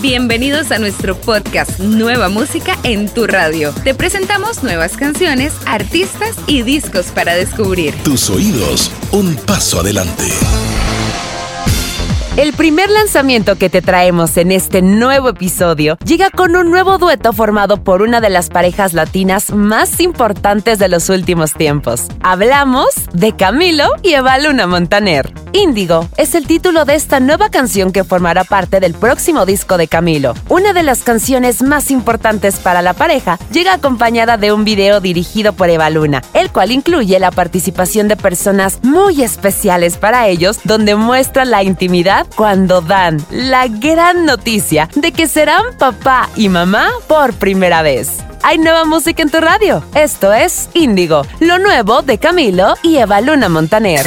Bienvenidos a nuestro podcast Nueva Música en tu radio. Te presentamos nuevas canciones, artistas y discos para descubrir. Tus oídos, un paso adelante. El primer lanzamiento que te traemos en este nuevo episodio llega con un nuevo dueto formado por una de las parejas latinas más importantes de los últimos tiempos. Hablamos de Camilo y Eva Luna Montaner. Índigo es el título de esta nueva canción que formará parte del próximo disco de Camilo. Una de las canciones más importantes para la pareja llega acompañada de un video dirigido por Eva Luna, el cual incluye la participación de personas muy especiales para ellos, donde muestra la intimidad cuando dan la gran noticia de que serán papá y mamá por primera vez. Hay nueva música en tu radio. Esto es Índigo, lo nuevo de Camilo y Eva Luna Montaner.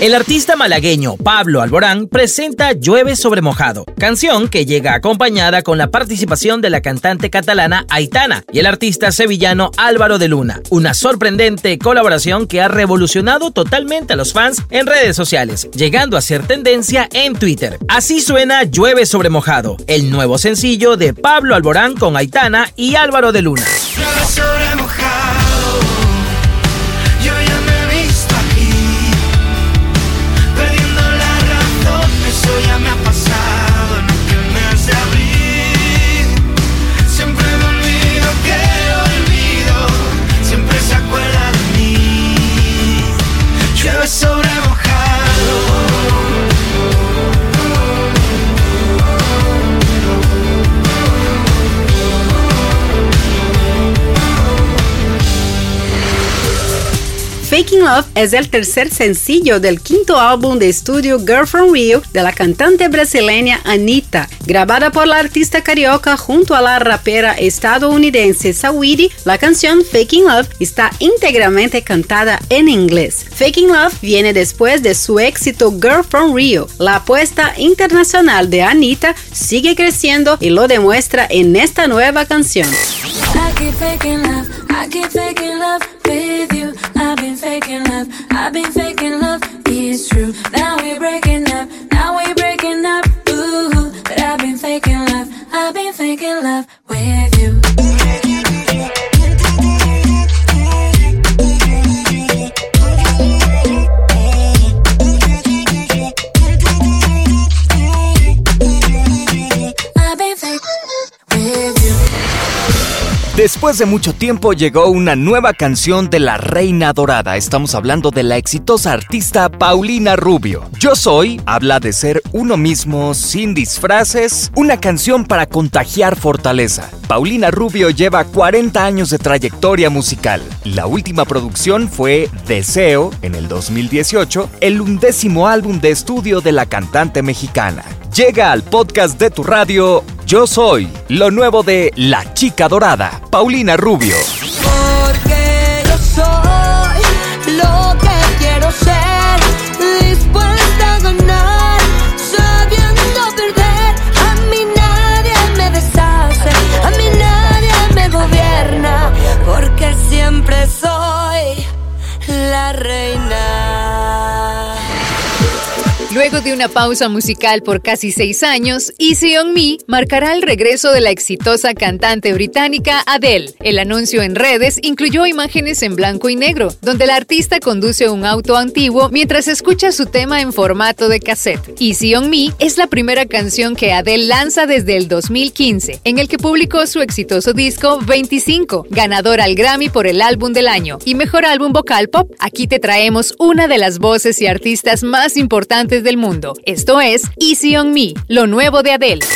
El artista malagueño Pablo Alborán presenta Llueve sobre mojado, canción que llega acompañada con la participación de la cantante catalana Aitana y el artista sevillano Álvaro de Luna. Una sorprendente colaboración que ha revolucionado totalmente a los fans en redes sociales, llegando a ser tendencia en Twitter. Así suena Llueve sobre mojado, el nuevo sencillo de Pablo Alborán con Aitana y Álvaro de Luna. Faking Love es el tercer sencillo del quinto álbum de estudio Girl from Rio de la cantante brasileña Anita, grabada por la artista carioca junto a la rapera estadounidense Saweetie. La canción Faking Love está íntegramente cantada en inglés. Faking Love viene después de su éxito Girl from Rio. La apuesta internacional de Anita sigue creciendo y lo demuestra en esta nueva canción. Faking love. I keep faking love with you. I've been faking love. I've been faking love, it's true. Now we're breaking up. Now we're breaking up. Ooh, but I've been faking love. I've been faking love with you. Después de mucho tiempo llegó una nueva canción de la Reina Dorada. Estamos hablando de la exitosa artista Paulina Rubio. Yo soy habla de ser uno mismo sin disfraces, una canción para contagiar fortaleza. Paulina Rubio lleva 40 años de trayectoria musical. La última producción fue Deseo en el 2018, el undécimo álbum de estudio de la cantante mexicana. Llega al podcast de tu radio Yo Soy, lo nuevo de La Chica Dorada, Paulina Rubio. De una pausa musical por casi seis años, Easy on Me marcará el regreso de la exitosa cantante británica Adele. El anuncio en redes incluyó imágenes en blanco y negro, donde la artista conduce un auto antiguo mientras escucha su tema en formato de cassette. Easy on Me es la primera canción que Adele lanza desde el 2015, en el que publicó su exitoso disco 25, ganador al Grammy por el álbum del año y mejor álbum vocal pop. Aquí te traemos una de las voces y artistas más importantes del mundo. Esto es Easy on Me, lo nuevo de Adele.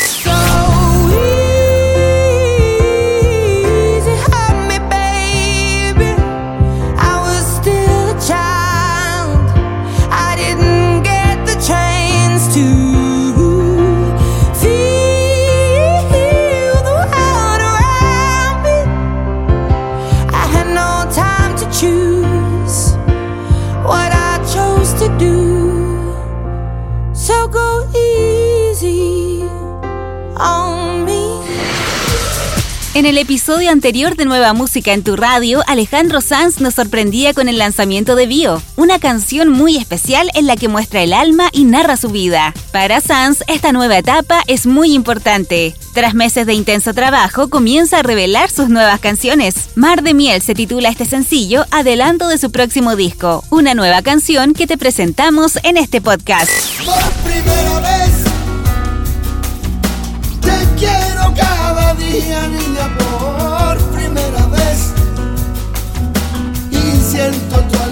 En el episodio anterior de Nueva Música en tu Radio, Alejandro Sanz nos sorprendía con el lanzamiento de Bio, una canción muy especial en la que muestra el alma y narra su vida. Para Sanz, esta nueva etapa es muy importante. Tras meses de intenso trabajo, comienza a revelar sus nuevas canciones. Mar de Miel se titula este sencillo, adelanto de su próximo disco, una nueva canción que te presentamos en este podcast. Primera vez, cada día, niña, por primera vez. Y siento tu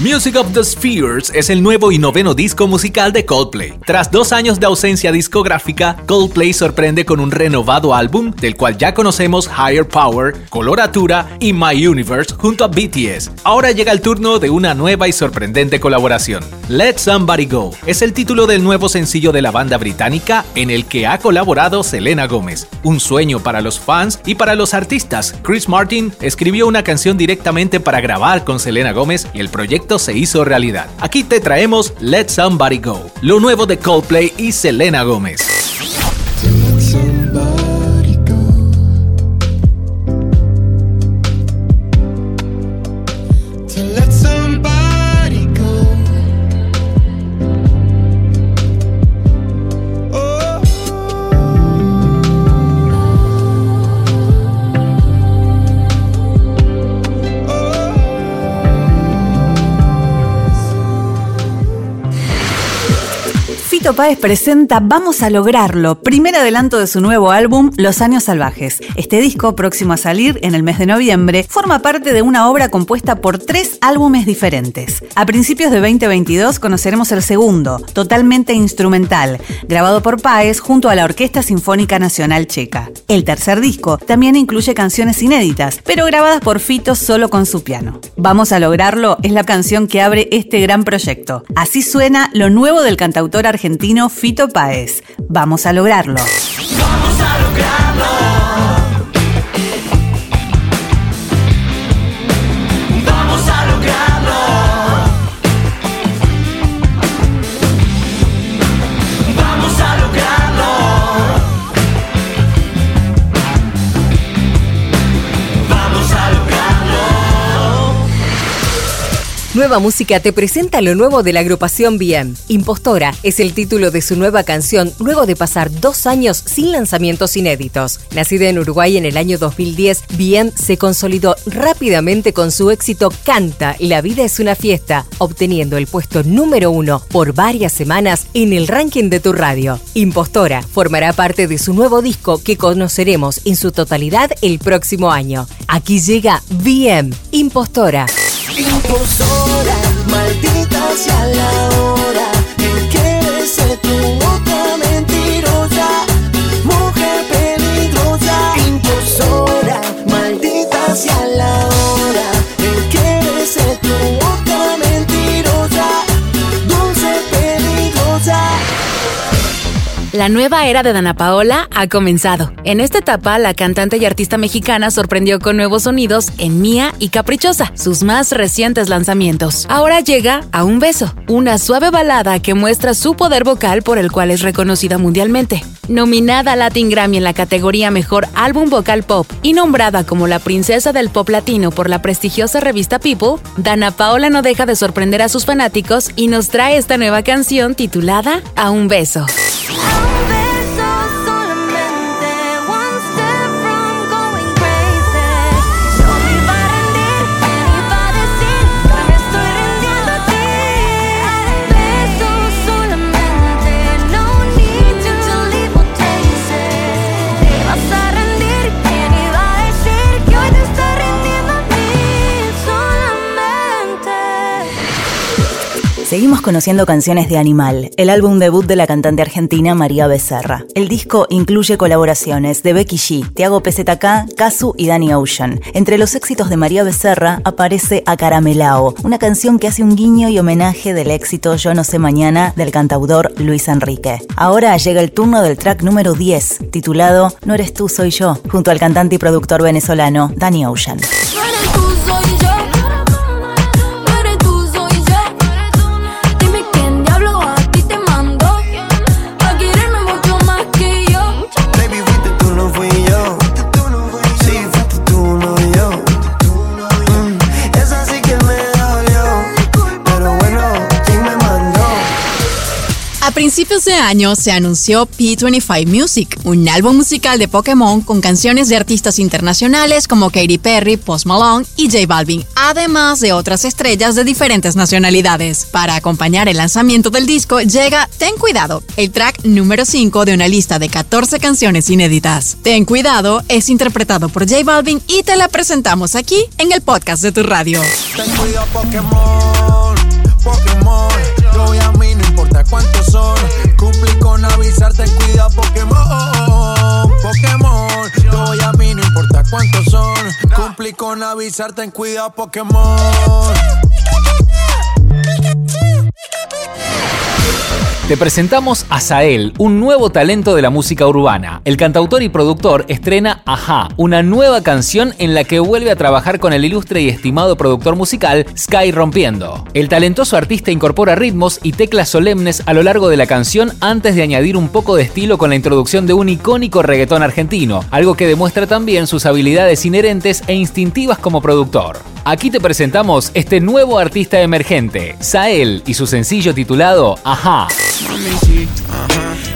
Music of the Spheres es el nuevo y noveno disco musical de Coldplay. Tras dos años de ausencia discográfica, Coldplay sorprende con un renovado álbum del cual ya conocemos Higher Power, Coloratura y My Universe junto a BTS. Ahora llega el turno de una nueva y sorprendente colaboración. Let Somebody Go es el título del nuevo sencillo de la banda británica en el que ha colaborado Selena Gómez. Un sueño para los fans y para los artistas. Chris Martin escribió una canción directamente para grabar con Selena Gómez y el proyecto se hizo realidad. Aquí te traemos Let Somebody Go, lo nuevo de Coldplay y Selena Gómez. Fito Páez presenta Vamos a lograrlo, primer adelanto de su nuevo álbum Los Años Salvajes. Este disco, próximo a salir en el mes de noviembre, forma parte de una obra compuesta por tres álbumes diferentes. A principios de 2022 conoceremos el segundo, totalmente instrumental, grabado por Páez junto a la Orquesta Sinfónica Nacional Checa. El tercer disco también incluye canciones inéditas, pero grabadas por Fito solo con su piano. Vamos a lograrlo es la canción que abre este gran proyecto. Así suena lo nuevo del cantautor argentino Fito Páez. Vamos a lograrlo. Vamos a lograrlo. Nueva Música te presenta lo nuevo de la agrupación Bien. Impostora es el título de su nueva canción luego de pasar dos años sin lanzamientos inéditos. Nacida en Uruguay en el año 2010, Bien se consolidó rápidamente con su éxito Canta, la vida es una fiesta, obteniendo el puesto número uno por varias semanas en el ranking de tu radio. Impostora formará parte de su nuevo disco que conoceremos en su totalidad el próximo año. Aquí llega Bien, Impostora. Impostora, maldita sea la La nueva era de Dana Paola ha comenzado. En esta etapa, la cantante y artista mexicana sorprendió con nuevos sonidos en Mía y Caprichosa, sus más recientes lanzamientos. Ahora llega A un beso, una suave balada que muestra su poder vocal por el cual es reconocida mundialmente. Nominada a Latin Grammy en la categoría Mejor Álbum Vocal Pop y nombrada como la princesa del pop latino por la prestigiosa revista People, Dana Paola no deja de sorprender a sus fanáticos y nos trae esta nueva canción titulada A un beso. Seguimos conociendo canciones de Animal, el álbum debut de la cantante argentina María Becerra. El disco incluye colaboraciones de Becky G, Tiago PZK, Kazu y Danny Ocean. Entre los éxitos de María Becerra aparece Acaramelao, una canción que hace un guiño y homenaje del éxito Yo no sé mañana del cantautor Luis Enrique. Ahora llega el turno del track número 10, titulado No eres tú, soy yo, junto al cantante y productor venezolano Danny Ocean. Principios de año se anunció P25 Music, un álbum musical de Pokémon con canciones de artistas internacionales como Katy Perry, Post Malone y J Balvin, además de otras estrellas de diferentes nacionalidades. Para acompañar el lanzamiento del disco llega Ten Cuidado, el track número 5 de una lista de 14 canciones inéditas. Ten Cuidado es interpretado por J Balvin y te la presentamos aquí en el podcast de tu radio. Ten cuidado Pokémon, cuántos son, cumplí con avisarte, ten cuidado Pokémon, Pokémon, yo y a mí no importa cuántos son, cumplí con avisarte, ten cuidado Pokémon. Te presentamos a Sael, un nuevo talento de la música urbana. El cantautor y productor estrena Ajá, una nueva canción en la que vuelve a trabajar con el ilustre y estimado productor musical Sky Rompiendo. El talentoso artista incorpora ritmos y teclas solemnes a lo largo de la canción antes de añadir un poco de estilo con la introducción de un icónico reggaetón argentino, algo que demuestra también sus habilidades inherentes e instintivas como productor. Aquí te presentamos este nuevo artista emergente, Sael, y su sencillo titulado Ajá.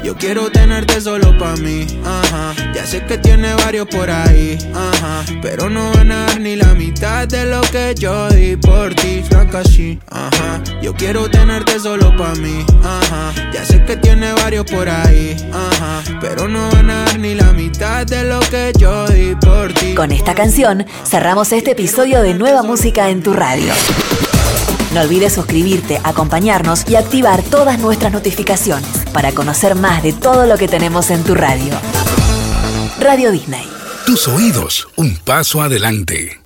Yo quiero tenerte solo pa' mí, ajá. Ya sé que tiene varios por ahí, ajá. Pero no van a dar ni la mitad de lo que yo di por ti, franca, sí, ajá. Yo quiero tenerte solo pa' mí, ajá. Varios por ahí, ajá. Pero no van a dar ni la mitad de lo que yo di por ti. Con esta canción cerramos este episodio de Nueva Música en tu radio. No olvides suscribirte, acompañarnos y activar todas nuestras notificaciones para conocer más de todo lo que tenemos en tu radio. Radio Disney. Tus oídos, un paso adelante.